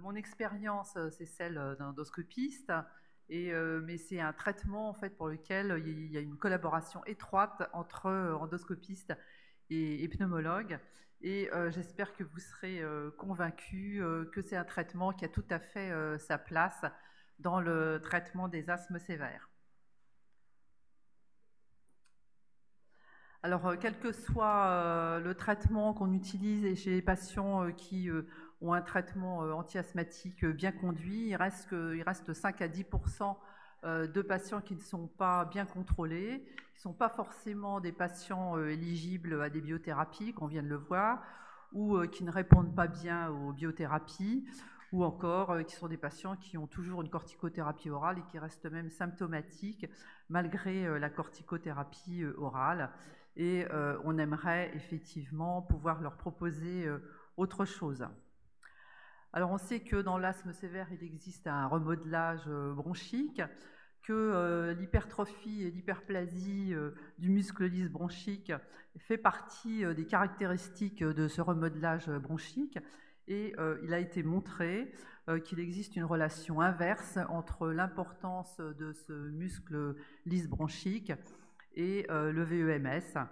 mon expérience, c'est celle d'un endoscopiste, mais c'est un traitement en fait pour lequel il y a une collaboration étroite entre endoscopiste et, et pneumologue. Et j'espère que vous serez convaincus que c'est un traitement qui a tout à fait sa place dans le traitement des asthmes sévères. Alors, euh, quel que soit euh, le traitement qu'on utilise chez les patients euh, qui ont un traitement anti-asthmatique bien conduit, il reste, il reste 5 à 10% de patients qui ne sont pas bien contrôlés, qui ne sont pas forcément des patients éligibles à des biothérapies, qu'on vient de le voir, ou qui ne répondent pas bien aux biothérapies, ou encore qui sont des patients qui ont toujours une corticothérapie orale et qui restent même symptomatiques malgré la corticothérapie orale et euh, on aimerait effectivement pouvoir leur proposer euh, autre chose. Alors on sait que dans l'asthme sévère, il existe un remodelage euh, bronchique, que l'hypertrophie et l'hyperplasie du muscle lisse bronchique fait partie des caractéristiques de ce remodelage bronchique et il a été montré qu'il existe une relation inverse entre l'importance de ce muscle lisse bronchique et euh, le VEMS.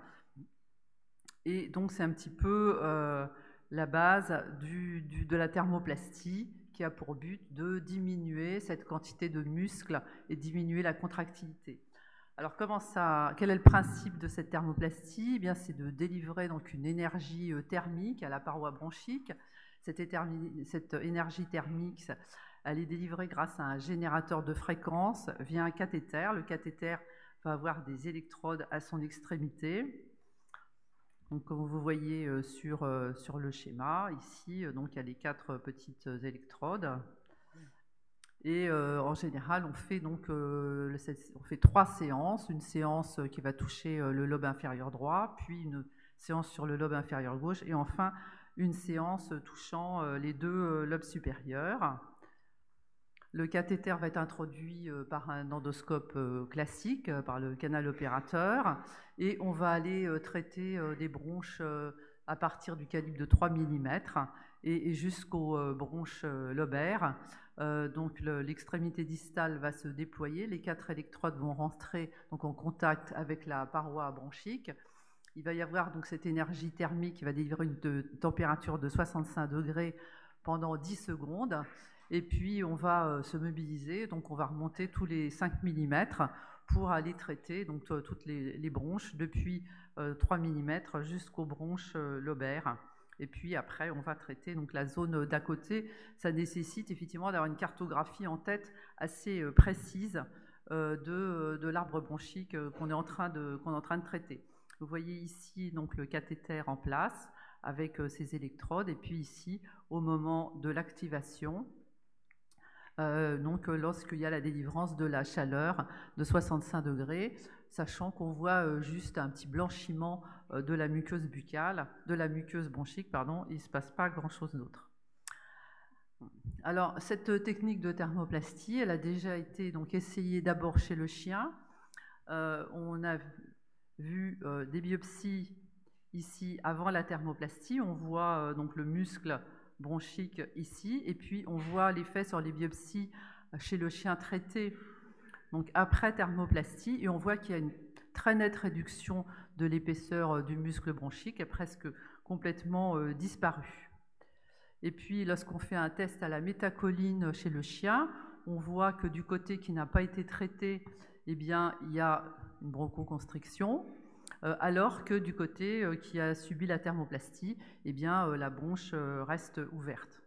Et donc c'est un petit peu euh, la base de la thermoplastie qui a pour but de diminuer cette quantité de muscles et diminuer la contractilité. Alors comment ça, quel est le principe de cette thermoplastie? Eh bien, c'est de délivrer donc une énergie euh, thermique à la paroi bronchique. Cette, cette énergie thermique, elle est délivrée grâce à un générateur de fréquence via un cathéter. Le cathéter va avoir des électrodes à son extrémité. Donc, comme vous voyez euh, sur, euh, sur le schéma, ici, euh, donc, il y a les quatre petites électrodes. Et en général, on fait donc on fait trois séances. Une séance qui va toucher le lobe inférieur droit, puis une séance sur le lobe inférieur gauche, et enfin une séance touchant les deux lobes supérieurs. Le cathéter va être introduit euh, par un endoscope euh, classique, euh, par le canal opérateur, et on va aller traiter des bronches à partir du calibre de 3 mm et jusqu'aux bronches lobaires. Donc l'extrémité distale va se déployer, les quatre électrodes vont rentrer donc en contact avec la paroi bronchique. Il va y avoir donc cette énergie thermique qui va délivrer une température de 65 degrés pendant 10 secondes et puis on va euh, se mobiliser, donc on va remonter tous les 5 mm pour aller traiter donc, toutes les, bronches depuis 3 euh, mm jusqu'aux bronches euh, lobaires. Et puis après, on va traiter donc la zone d'à côté. Ça nécessite effectivement d'avoir une cartographie en tête assez précise de, l'arbre bronchique qu'on est, en train de, qu'on est en train de traiter. Vous voyez ici donc le cathéter en place avec ses électrodes, et puis ici, au moment de l'activation, euh, donc euh, lorsqu'il y a la délivrance de la chaleur de 65 degrés, sachant qu'on voit euh, juste un petit blanchiment de la muqueuse buccale, de la muqueuse bronchique, pardon, il ne se passe pas grand-chose d'autre. Alors, cette technique de thermoplastie, elle a déjà été donc essayée d'abord chez le chien. on a vu des biopsies ici avant la thermoplastie. On voit donc le muscle bronchique ici, et puis on voit l'effet sur les biopsies chez le chien traité, donc après thermoplastie, et on voit qu'il y a une très nette réduction de l'épaisseur du muscle bronchique, a presque complètement euh, disparu. Et puis lorsqu'on fait un test à la métacoline chez le chien, on voit que du côté qui n'a pas été traité, eh bien, il y a une bronchoconstriction, euh, alors que du côté euh, qui a subi la thermoplastie, eh bien, euh, la bronche reste ouverte.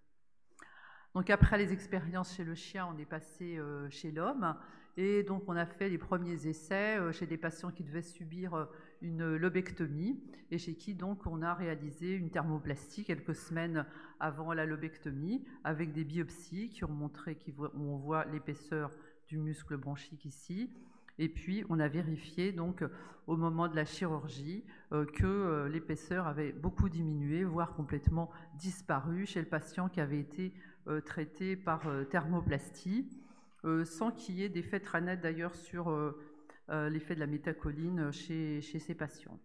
Donc après les expériences chez le chien, on est passé chez l'homme. Et donc on a fait les premiers essais chez des patients qui devaient subir une lobectomie. Et chez qui donc on a réalisé une thermoplastie quelques semaines avant la lobectomie avec des biopsies qui ont montré qu'on voit l'épaisseur du muscle bronchique ici et puis, on a vérifié donc au moment de la chirurgie euh, que euh, l'épaisseur avait beaucoup diminué, voire complètement disparu chez le patient qui avait été euh, traité par thermoplastie, sans qu'il y ait d'effet très net d'ailleurs sur l'effet de la métacoline chez, chez, ces patients.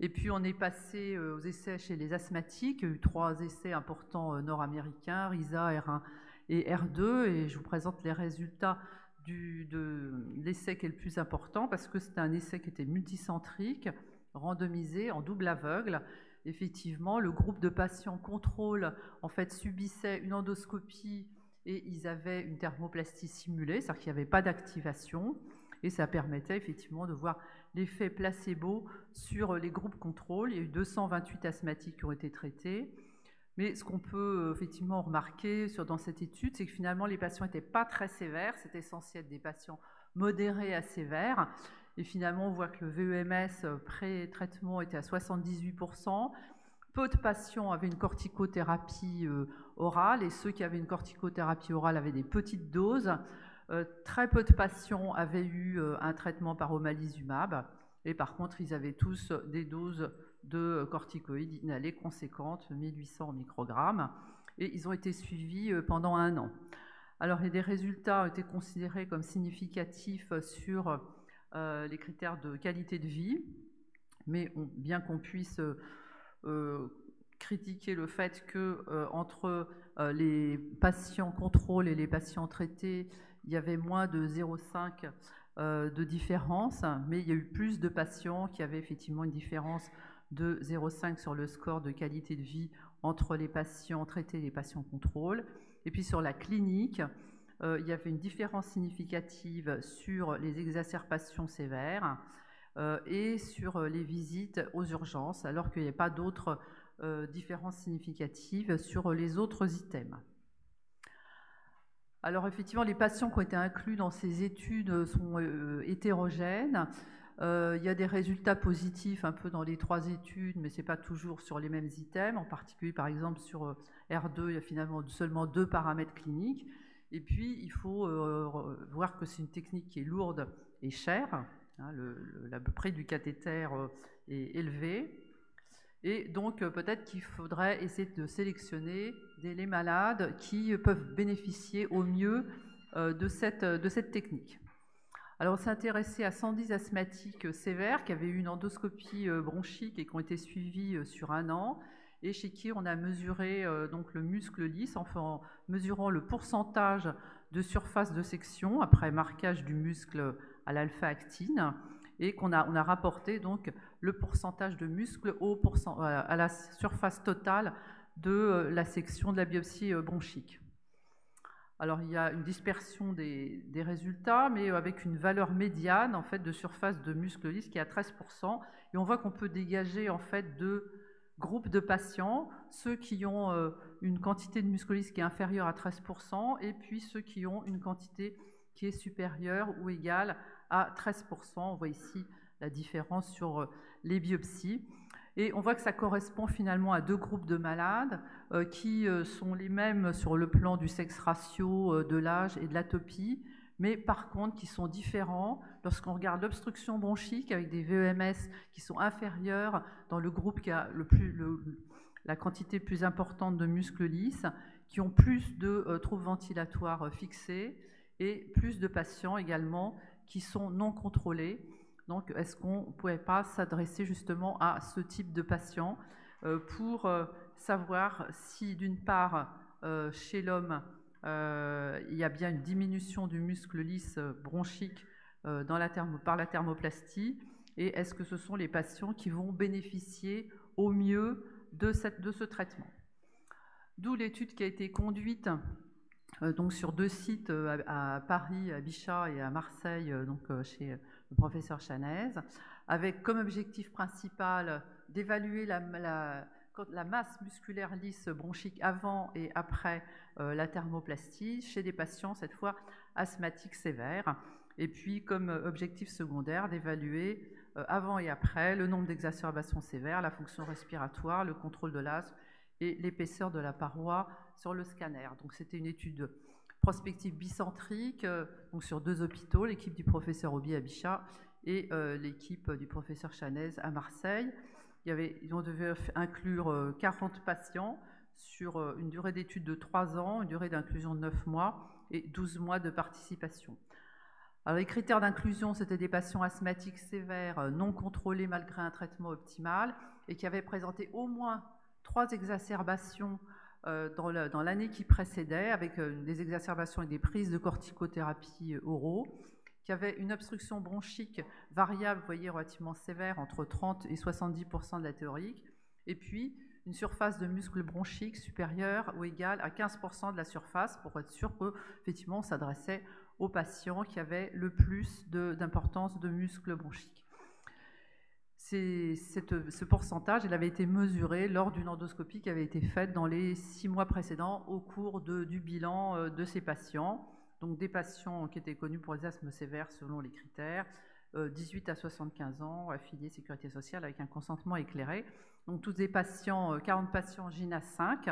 Et puis on est passé aux essais chez les asthmatiques. Il y a eu trois essais importants nord-américains, RISA, R1 et R2. Et je vous présente les résultats de l'essai qui est le plus important parce que c'était un essai qui était multicentrique, randomisé, en double aveugle. Effectivement, le groupe de patients contrôle en fait subissait une endoscopie et ils avaient une thermoplastie simulée, c'est-à-dire qu'il n'y avait pas d'activation et ça permettait effectivement de voir l'effet placebo sur les groupes contrôle. Il y a eu 228 asthmatiques qui ont été traités. Mais ce qu'on peut euh, effectivement remarquer dans cette étude, c'est que finalement les patients n'étaient pas très sévères, c'est essentiel des patients modérés à sévères. Et finalement, on voit que le VEMS euh, pré-traitement était à 78%. Peu de patients avaient une corticothérapie euh, orale et ceux qui avaient une corticothérapie orale avaient des petites doses. très peu de patients avaient eu un traitement par omalizumab et par contre, ils avaient tous des doses de corticoïdes inhalés conséquentes, 1800 microgrammes, et ils ont été suivis euh, pendant un an. Alors, des résultats ont été considérés comme significatifs sur euh, les critères de qualité de vie, mais bien qu'on puisse euh, critiquer le fait que entre les patients contrôle et les patients traités, il y avait moins de 0,5 de différence, mais il y a eu plus de patients qui avaient effectivement une différence de 0,5 sur le score de qualité de vie entre les patients traités et les patients contrôle. Et puis sur la clinique, euh, il y avait une différence significative sur les exacerbations sévères euh, et sur les visites aux urgences, alors qu'il n'y a pas d'autres euh, différences significatives sur les autres items. Alors effectivement, les patients qui ont été inclus dans ces études sont hétérogènes. Euh, il y a des résultats positifs un peu dans les trois études, mais ce n'est pas toujours sur les mêmes items. En particulier, par exemple, sur euh, R2, il y a finalement seulement deux paramètres cliniques. Et puis, il faut euh, voir que c'est une technique qui est lourde et chère. Hein, le, prix du cathéter est élevé. Et donc, peut-être qu'il faudrait essayer de sélectionner les malades qui peuvent bénéficier au mieux de cette technique. Alors, on s'est intéressé à 110 asthmatiques sévères qui avaient eu une endoscopie euh, bronchique et qui ont été suivis euh, sur un an et chez qui on a mesuré euh, donc le muscle lisse en, mesurant le pourcentage de surface de section après marquage du muscle à l'alpha-actine et qu'on a, on a rapporté donc le pourcentage de muscle au à la surface totale de la section de la biopsie bronchique. Alors il y a une dispersion des, résultats, mais avec une valeur médiane en fait de surface de muscle lisse qui est à 13%. Et on voit qu'on peut dégager en fait deux groupes de patients, ceux qui ont euh, une quantité de muscle lisse qui est inférieure à 13%, et puis ceux qui ont une quantité qui est supérieure ou égale à 13%. On voit ici la différence sur euh, les biopsies. Et on voit que ça correspond finalement à deux groupes de malades euh, qui euh, sont les mêmes sur le plan du sexe ratio, euh, de l'âge et de l'atopie, mais par contre qui sont différents lorsqu'on regarde l'obstruction bronchique avec des VEMS qui sont inférieurs dans le groupe qui a la quantité plus importante de muscles lisses, qui ont plus de troubles ventilatoires fixés et plus de patients également qui sont non contrôlés. Donc, est-ce qu'on ne pourrait pas s'adresser justement à ce type de patient euh, pour euh, savoir si, d'une part, euh, chez l'homme, il y a bien une diminution du muscle lisse bronchique par la thermoplastie, et est-ce que ce sont les patients qui vont bénéficier au mieux de ce traitement? D'où l'étude qui a été conduite donc sur deux sites à, Paris, à Bichat et à Marseille, donc chez le professeur Chanez, avec comme objectif principal d'évaluer la, masse musculaire lisse bronchique avant et après euh, la thermoplastie chez des patients, cette fois asthmatiques sévères, et puis comme objectif secondaire d'évaluer euh, avant et après le nombre d'exacerbations sévères, la fonction respiratoire, le contrôle de l'asthme et l'épaisseur de la paroi sur le scanner. Donc c'était une étude prospective bicentrique euh, donc sur deux hôpitaux, l'équipe du professeur Obi à Bichat et euh, l'équipe du professeur Chanez à Marseille. Il y avait, devait inclure 40 euh, patients sur une durée d'étude de 3 ans, une durée d'inclusion de 9 mois et 12 mois de participation. Alors, les critères d'inclusion, c'était des patients asthmatiques sévères, non contrôlés malgré un traitement optimal, et qui avaient présenté au moins trois exacerbations dans l'année qui précédait, avec des exacerbations et des prises de corticothérapie oraux, qui avaient une obstruction bronchique variable, vous voyez, relativement sévère, entre 30 et 70 de la théorique, et puis une surface de muscle bronchique supérieure ou égale à 15% de la surface, pour être sûr qu'effectivement on s'adressait aux patients qui avaient le plus d'importance de, muscles bronchiques. Ce pourcentage il avait été mesuré lors d'une endoscopie qui avait été faite dans les six mois précédents au cours du bilan euh, de ces patients. Donc des patients qui étaient connus pour les asthmes sévères selon les critères, 18 euh, à 75 ans, affiliés sécurité sociale avec un consentement éclairé. Donc tous des patients, 40 euh, patients GINA 5.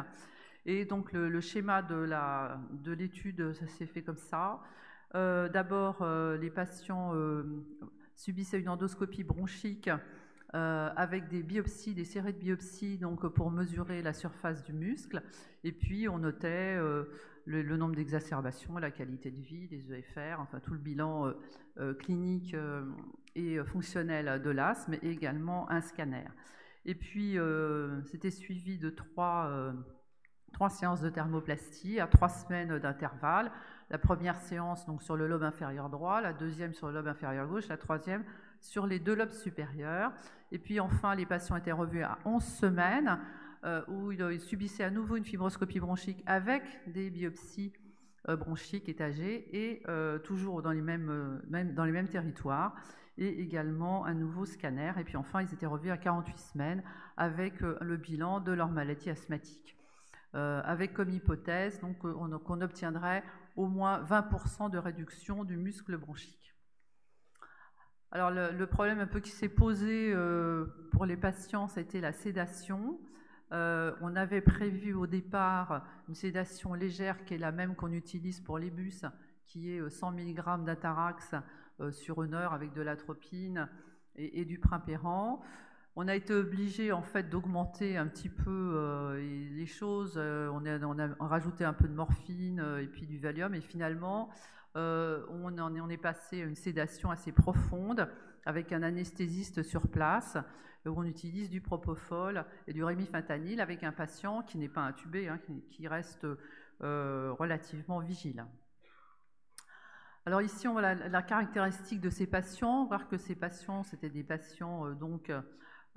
Et donc le, schéma de l'étude, ça s'est fait comme ça. Euh, d'abord, les patients subissaient une endoscopie bronchique avec des biopsies, des séries de biopsies, donc pour mesurer la surface du muscle. Et puis on notait le, nombre d'exacerbations, la qualité de vie, les EFR, enfin tout le bilan euh, euh, clinique euh, et fonctionnel de l'asthme, et également un scanner. Et puis, c'était suivi de trois, trois, séances de thermoplastie à trois semaines d'intervalle. La première séance donc sur le lobe inférieur droit, la deuxième sur le lobe inférieur gauche, la troisième sur les deux lobes supérieurs. Et puis enfin, les patients étaient revus à 11 semaines euh, où il, subissait à nouveau une fibroscopie bronchique avec des biopsies euh, bronchiques étagées et euh, toujours dans les mêmes, territoires et également un nouveau scanner. Et puis enfin, ils étaient revus à 48 semaines avec le bilan de leur maladie asthmatique. avec comme hypothèse qu'on obtiendrait au moins 20% de réduction du muscle bronchique. Alors le, problème un peu qui s'est posé pour les patients, c'était la sédation. Euh, on avait prévu au départ une sédation légère qui est la même qu'on utilise pour les bus, qui est 100 euh, mg d'atarax euh, sur une heure avec de l'atropine et, du primpéran. On a été obligé en fait d'augmenter un petit peu les choses. On a, rajouté un peu de morphine et puis du Valium et finalement on, en est, passé à une sédation assez profonde avec un anesthésiste sur place où on utilise du propofol et du rémifentanil avec un patient qui n'est pas intubé, hein, qui, reste euh, relativement vigile. Alors ici, on voit la, caractéristique de ces patients. On que ces patients, c'était des patients euh, donc,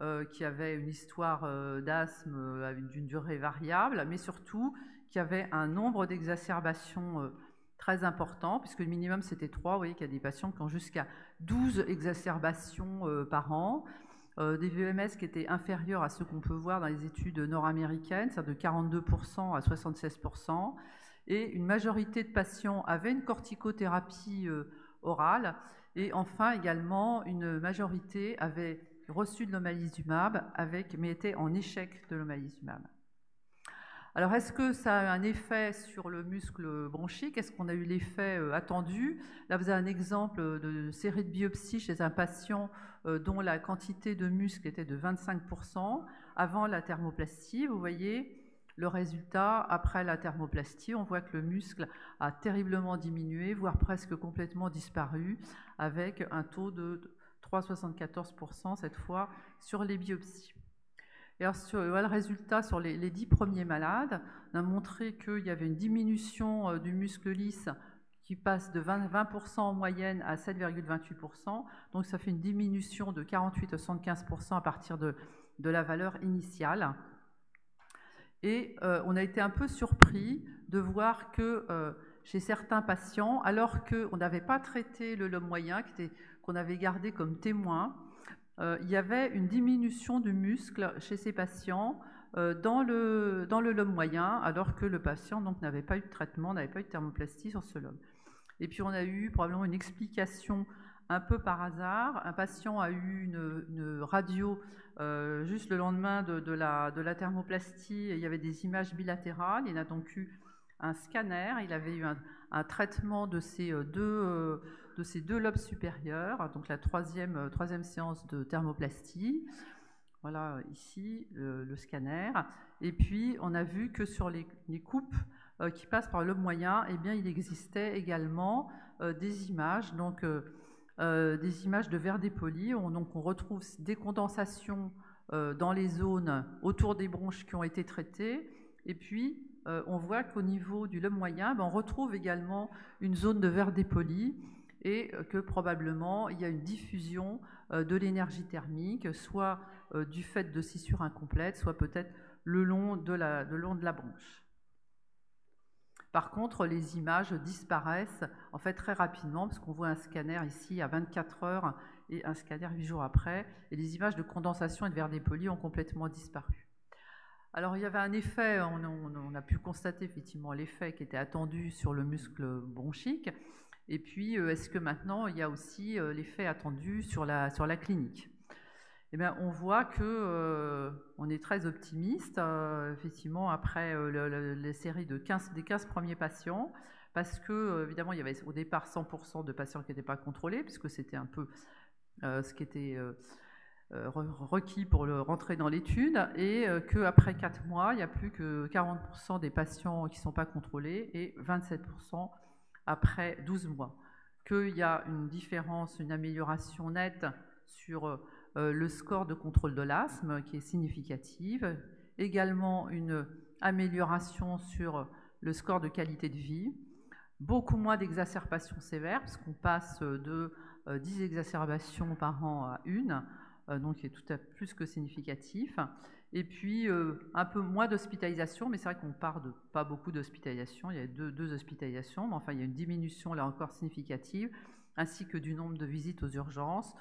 euh, qui avaient une histoire d'asthme d'une durée variable, mais surtout qui avaient un nombre d'exacerbations très important, puisque le minimum c'était 3. Vous voyez qu'il y a des patients qui ont jusqu'à 12 exacerbations par an. Euh, des VMS qui étaient inférieurs à ce qu'on peut voir dans les études nord-américaines, c'est-à-dire de 42% à 76%, et une majorité de patients avaient une corticothérapie euh, orale, et enfin également une majorité avait reçu de l'omalizumab, avec, mais était en échec de l'omalizumab. Alors, est-ce que ça a un effet sur le muscle bronchique? Est-ce qu'on a eu l'effet euh, attendu? Là, vous avez un exemple de série de biopsies chez un patient euh, dont la quantité de muscle était de 25% avant la thermoplastie. Vous voyez le résultat après la thermoplastie. On voit que le muscle a terriblement diminué, voire presque complètement disparu, avec un taux de 3,74% cette fois sur les biopsies. Sur, le résultat sur les, les 10 premiers malades, on a montré qu'il y avait une diminution euh, du muscle lisse qui passe de 20%, en moyenne à 7,28%. Donc ça fait une diminution de 48 à 75% à partir de, de, la valeur initiale. Et euh, on a été un peu surpris de voir que euh, chez certains patients, alors qu'on n'avait pas traité le lobe moyen, qu'on avait gardé comme témoin, euh, il y avait une diminution du muscle chez ces patients dans, le, dans le lobe moyen, alors que le patient n'avait pas eu de traitement, n'avait pas eu de thermoplastie sur ce lobe. Et puis on a eu probablement une explication un peu par hasard. Un patient a eu une, radio euh, juste le lendemain de, la, de, la, thermoplastie. il y avait des images bilatérales. Il a donc eu un scanner. Il avait eu un, traitement de ces, euh, deux, euh, de ces deux lobes supérieurs. Donc la troisième, troisième séance de thermoplastie. Voilà ici le, scanner. Et puis on a vu que sur les, coupes qui passe par le moyen, eh bien, il existait également des images, donc des images de verre dépoli. On, donc on retrouve des condensations dans les zones autour des bronches qui ont été traitées. Et puis, on voit qu'au niveau du lobe moyen, ben, on retrouve également une zone de verre dépoli et que probablement il y a une diffusion de l'énergie thermique, soit du fait de scissures incomplètes, soit peut-être le long de la, le branche. Par contre, les images disparaissent en fait très rapidement parce qu'on voit un scanner ici à 24 heures et un scanner 8 jours après, et les images de condensation et de verre dépoli ont complètement disparu. Alors il y avait un effet, on, a pu constater effectivement l'effet qui était attendu sur le muscle bronchique, et puis euh, est-ce que maintenant il y a aussi euh, l'effet attendu sur la, sur la clinique? Eh bien, on voit que euh, on est très optimiste, effectivement, après euh, les séries de 15, des 15 premiers patients, parce que, évidemment, il y avait au départ 100% de patients qui n'étaient pas contrôlés, puisque c'était un peu ce qui était requis pour le, rentrer dans l'étude, et qu'après 4 mois, il n'y a plus que 40% des patients qui ne sont pas contrôlés et 27% après 12 mois. Qu'il y a une différence, une amélioration nette sur euh, le score de contrôle de l'asthme qui est significative, également une amélioration sur le score de qualité de vie, beaucoup moins d'exacerbations sévères, parce qu'on passe de 10 euh, exacerbations par an à une, euh, donc qui est tout à plus que significatif. Et puis un peu moins d'hospitalisation, mais c'est vrai qu'on part de pas beaucoup d'hospitalisation, il y a deux, hospitalisations, mais enfin il y a une diminution là encore significative, ainsi que du nombre de visites aux urgences,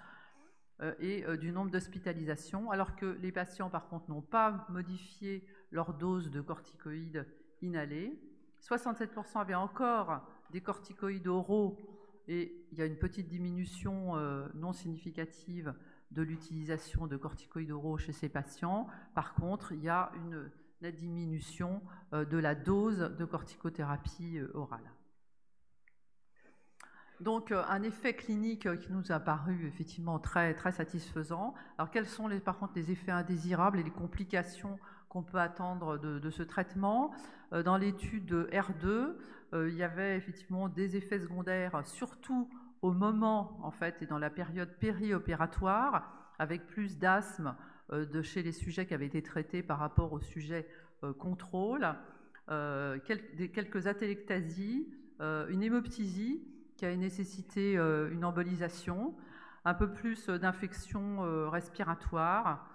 euh, et euh, du nombre d'hospitalisations, alors que les patients, par contre, n'ont pas modifié leur dose de corticoïdes inhalés. 67% avaient encore des corticoïdes oraux et il y a une petite diminution euh, non significative de l'utilisation de corticoïdes oraux chez ces patients. Par contre, il y a une diminution de la dose de corticothérapie orale. Donc euh, un effet clinique euh, qui nous a paru effectivement très, très satisfaisant. Alors quels sont les, par contre les effets indésirables et les complications qu'on peut attendre de, ce traitement? Euh, Dans l'étude R2, il y avait effectivement des effets secondaires, surtout au moment en fait et dans la période périopératoire, avec plus d'asthme de chez les sujets qui avaient été traités par rapport aux sujets contrôle, quelques atélectasies, une hémoptysie qui a nécessité euh, une embolisation, un peu plus d'infections euh, respiratoires,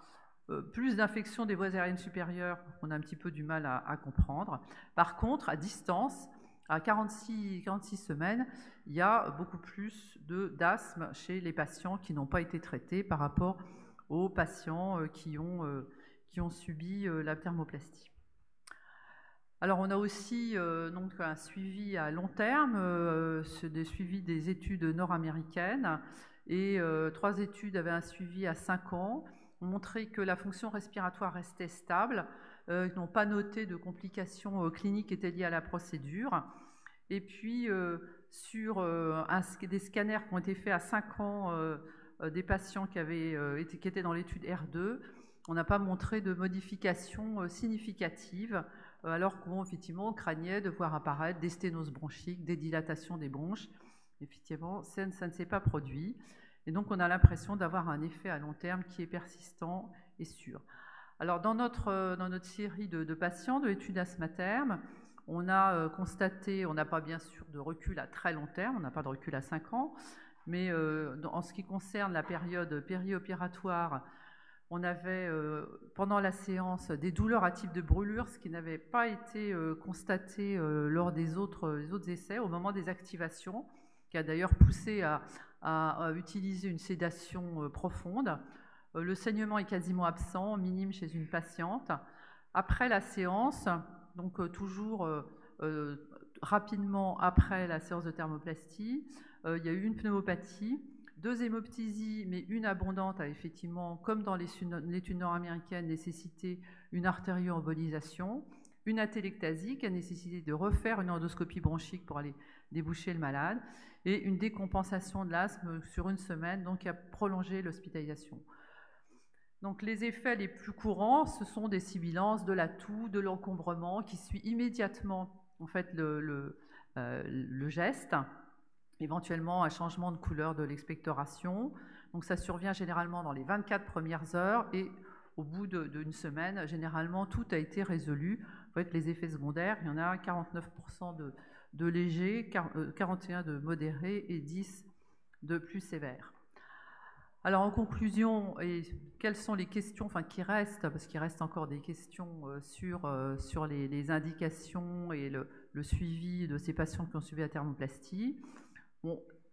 euh, plus d'infections des voies aériennes supérieures, on a un petit peu du mal à, comprendre. Par contre, à distance, à 46, 46 semaines, il y a beaucoup plus d'asthme chez les patients qui n'ont pas été traités par rapport aux patients qui ont, qui ont subi la thermoplastie. Alors on a aussi euh, donc un suivi à long terme, euh, des suivis des études nord-américaines, et euh, trois études avaient un suivi à 5 ans, ont montré que la fonction respiratoire restait stable, n'ont pas noté de complications cliniques qui étaient liées à la procédure. Et puis sur des scanners qui ont été faits à 5 ans des patients qui, avaient, été, qui étaient dans l'étude R2, on n'a pas montré de modifications significatives euh, alors qu'on effectivement craignait de voir apparaître des sténoses bronchiques, des dilatations des bronches. Effectivement, ça, ne s'est pas produit. Et donc, on a l'impression d'avoir un effet à long terme qui est persistant et sûr. Alors, dans notre, euh, dans notre série de, patients de l'étude asthmatherme, on a euh, constaté, on n'a pas bien sûr de recul à très long terme, on n'a pas de recul à 5 ans, mais en ce qui concerne la période périopératoire, on avait euh, pendant la séance des douleurs à type de brûlure, ce qui n'avait pas été euh, constaté euh, lors des autres, autres, essais au moment des activations, qui a d'ailleurs poussé à, utiliser une sédation profonde. Le saignement est quasiment absent, minime chez une patiente. Après la séance, donc toujours rapidement après la séance de thermoplastie, il y a eu une pneumopathie deux hémoptysies, mais une abondante a effectivement, comme dans l'étude nord-américaine, nécessité une artério-embolisation, une atélectasie qui a nécessité de refaire une endoscopie bronchique pour aller déboucher le malade, et une décompensation de l'asthme sur une semaine, donc qui a prolongé l'hospitalisation. Donc les effets les plus courants, ce sont des sibilances, de la toux, de l'encombrement qui suit immédiatement en fait le, le geste, éventuellement un changement de couleur de l'expectoration. Donc ça survient généralement dans les 24 premières heures et au bout d'une semaine, généralement tout a été résolu. Les effets secondaires, il y en a 49% de, de légers, 41% de modérés et 10 de plus sévères. Alors en conclusion, et quelles sont les questions enfin, qui restent, parce qu'il reste encore des questions euh, sur, euh, sur les, indications et le, suivi de ces patients qui ont suivi la thermoplastie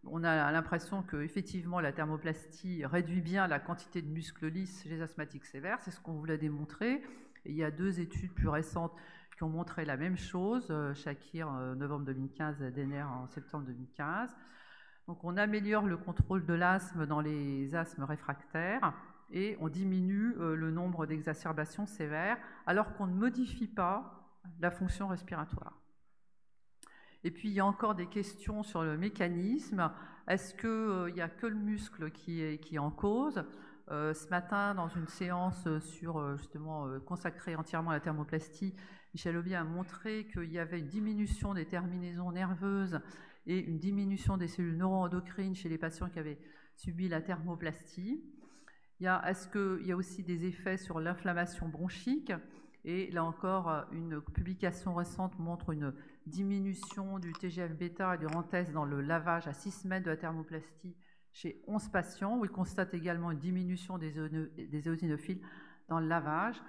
on a l'impression que effectivement la thermoplastie réduit bien la quantité de muscles lisses chez les asthmatiques sévères, c'est ce qu'on voulait démontrer. il y a deux études plus récentes qui ont montré la même chose, euh, Shakir en novembre 2015 et Denner en septembre 2015. Donc on améliore le contrôle de l'asthme dans les asthmes réfractaires et on diminue euh, le nombre d'exacerbations sévères alors qu'on ne modifie pas la fonction respiratoire. Et puis, il y a encore des questions sur le mécanisme. Est-ce qu'il euh, n'y a que le muscle qui est, en cause? Euh, Ce matin, dans une séance consacrée entièrement à la thermoplastie, Michel Aubier a montré qu'il y avait une diminution des terminaisons nerveuses et une diminution des cellules neuroendocrines chez les patients qui avaient subi la thermoplastie. Est-ce qu'il y a aussi des effets sur l'inflammation bronchique? Et là encore, une publication récente montre une diminution du TGF-bêta et du RANTES dans le lavage à 6 semaines de la thermoplastie chez 11 patients, où ils constatent également une diminution des éosinophiles dans le lavage.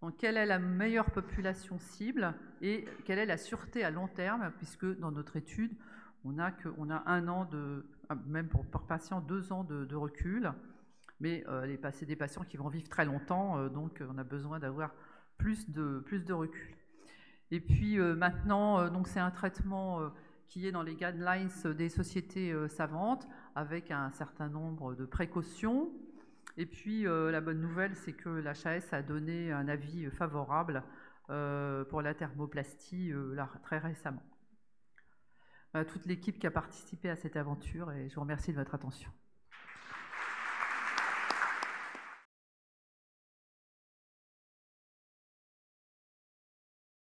Donc, quelle est la meilleure population cible et quelle est la sûreté à long terme, puisque dans notre étude, on a, que, on a un an de, même pour, par patient, deux ans de, recul, mais euh, c'est des patients qui vont vivre très longtemps, euh, donc on a besoin d'avoir plus de, recul. Et puis euh, maintenant, euh, c'est un traitement euh, qui est dans les guidelines des sociétés savantes avec un certain nombre de précautions. Et puis la bonne nouvelle, c'est que l'HAS a donné un avis favorable pour la thermoplastie très récemment. Toute l'équipe qui a participé à cette aventure et je vous remercie de votre attention.